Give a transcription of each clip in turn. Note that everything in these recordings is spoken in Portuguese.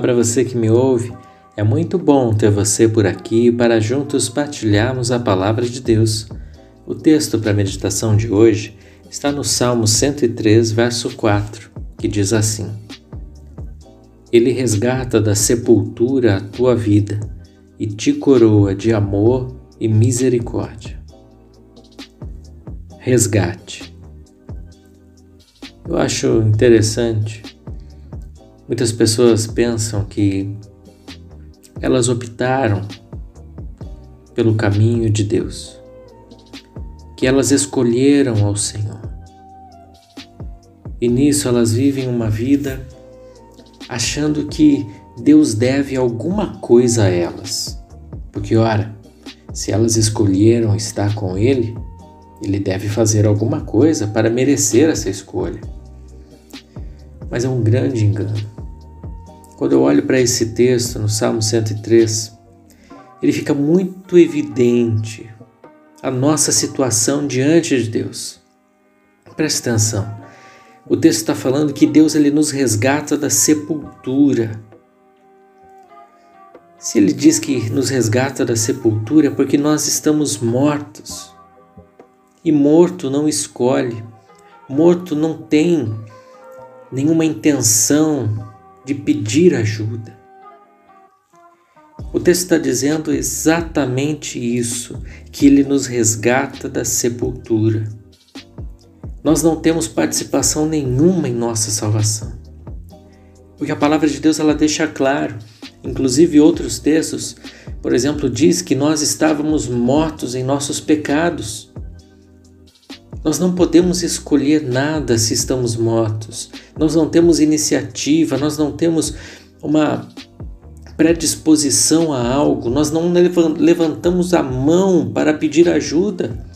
Para você que me ouve. É muito bom ter você por aqui para juntos partilharmos a palavra de Deus. O texto para a meditação de hoje está no Salmo 103, verso 4, que diz assim: Ele resgata da sepultura a tua vida e te coroa de amor e misericórdia. Resgate. Eu acho interessante Muitas pessoas pensam que elas optaram pelo caminho de Deus, que elas escolheram ao Senhor. E nisso elas vivem uma vida achando que Deus deve alguma coisa a elas. Porque, ora, se elas escolheram estar com Ele, Ele deve fazer alguma coisa para merecer essa escolha. Mas é um grande engano. Quando eu olho para esse texto no Salmo 103, ele fica muito evidente a nossa situação diante de Deus. Preste atenção. O texto está falando que Deus ele nos resgata da sepultura. Se ele diz que nos resgata da sepultura é porque nós estamos mortos. E morto não escolhe, morto não tem nenhuma intenção de pedir ajuda. O texto está dizendo exatamente isso, que ele nos resgata da sepultura. Nós não temos participação nenhuma em nossa salvação. Porque a palavra de Deus ela deixa claro, inclusive outros textos, por exemplo, diz que nós estávamos mortos em nossos pecados. Nós não podemos escolher nada se estamos mortos. Nós não temos iniciativa, nós não temos uma predisposição a algo, nós não levantamos a mão para pedir ajuda,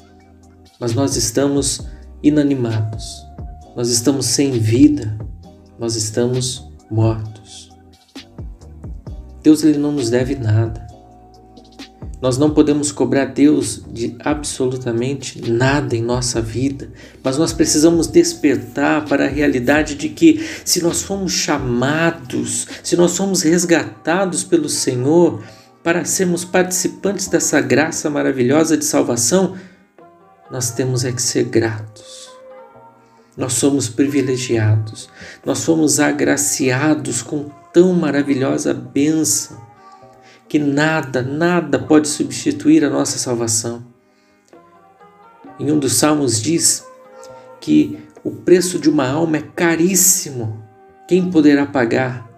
mas nós estamos inanimados, nós estamos sem vida, nós estamos mortos. Deus ele não nos deve nada. Nós não podemos cobrar Deus de absolutamente nada em nossa vida, mas nós precisamos despertar para a realidade de que, se nós fomos chamados, se nós somos resgatados pelo Senhor para sermos participantes dessa graça maravilhosa de salvação, nós temos é que ser gratos. Nós somos privilegiados, nós somos agraciados com tão maravilhosa bênção que nada, nada pode substituir a nossa salvação. Em um dos salmos diz que o preço de uma alma é caríssimo. Quem poderá pagar?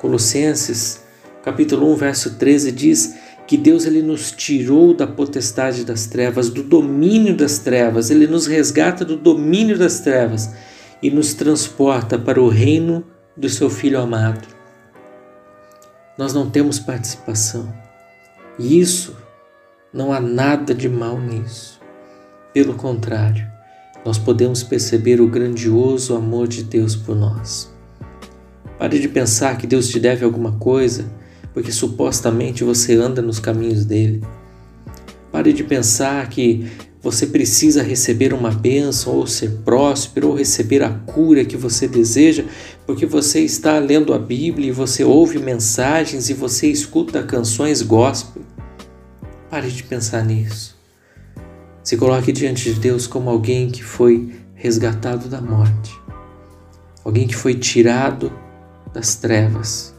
Colossenses, capítulo 1, verso 13 diz que Deus ele nos tirou da potestade das trevas, do domínio das trevas, ele nos resgata do domínio das trevas e nos transporta para o reino do seu filho amado nós não temos participação. E isso, não há nada de mal nisso. Pelo contrário, nós podemos perceber o grandioso amor de Deus por nós. Pare de pensar que Deus te deve alguma coisa porque supostamente você anda nos caminhos dele. Pare de pensar que você precisa receber uma bênção, ou ser próspero, ou receber a cura que você deseja, porque você está lendo a Bíblia e você ouve mensagens e você escuta canções gospel. Pare de pensar nisso. Se coloque diante de Deus como alguém que foi resgatado da morte, alguém que foi tirado das trevas,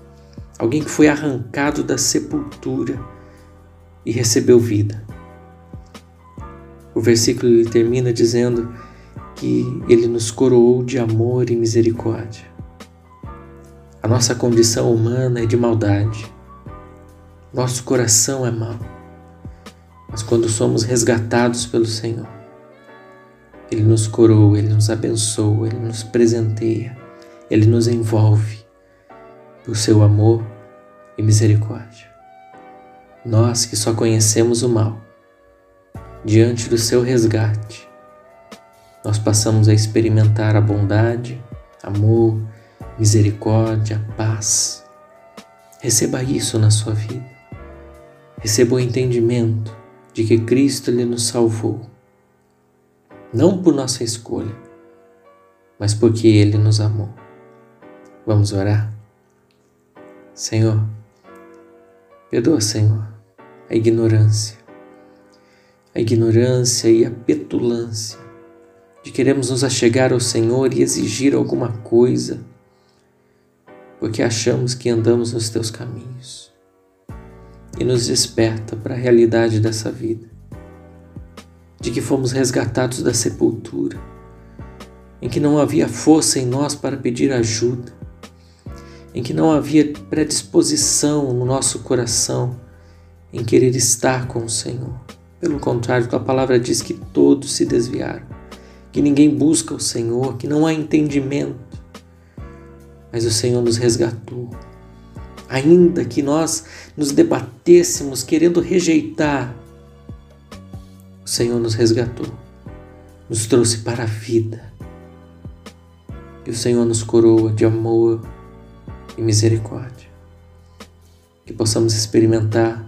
alguém que foi arrancado da sepultura e recebeu vida. O versículo termina dizendo que ele nos coroou de amor e misericórdia. A nossa condição humana é de maldade. Nosso coração é mau. Mas quando somos resgatados pelo Senhor, Ele nos coroa, Ele nos abençoa, Ele nos presenteia, Ele nos envolve por seu amor e misericórdia. Nós que só conhecemos o mal, diante do seu resgate, nós passamos a experimentar a bondade, amor, misericórdia, paz. Receba isso na sua vida. Receba o entendimento de que Cristo lhe nos salvou, não por nossa escolha, mas porque Ele nos amou. Vamos orar? Senhor, perdoa, Senhor, a ignorância, a ignorância e a petulância de queremos nos achegar ao Senhor e exigir alguma coisa, porque achamos que andamos nos teus caminhos. E nos desperta para a realidade dessa vida, de que fomos resgatados da sepultura, em que não havia força em nós para pedir ajuda, em que não havia predisposição no nosso coração em querer estar com o Senhor. Pelo contrário, a palavra diz que todos se desviaram que ninguém busca o Senhor, que não há entendimento. Mas o Senhor nos resgatou. Ainda que nós nos debatêssemos querendo rejeitar, o Senhor nos resgatou, nos trouxe para a vida. E o Senhor nos coroa de amor e misericórdia. Que possamos experimentar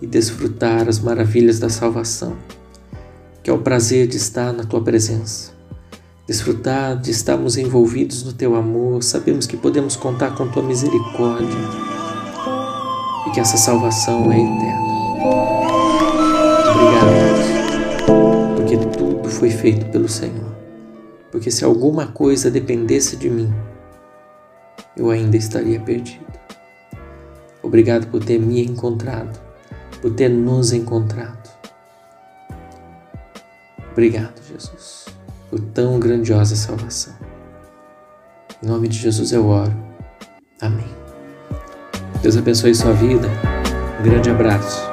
e desfrutar as maravilhas da salvação que é o prazer de estar na tua presença. Desfrutar de estarmos envolvidos no teu amor, sabemos que podemos contar com tua misericórdia e que essa salvação é eterna. Obrigado, Deus, porque tudo foi feito pelo Senhor. Porque se alguma coisa dependesse de mim, eu ainda estaria perdido. Obrigado por ter me encontrado, por ter nos encontrado. Obrigado, Jesus, por tão grandiosa salvação. Em nome de Jesus eu oro. Amém. Deus abençoe sua vida. Um grande abraço.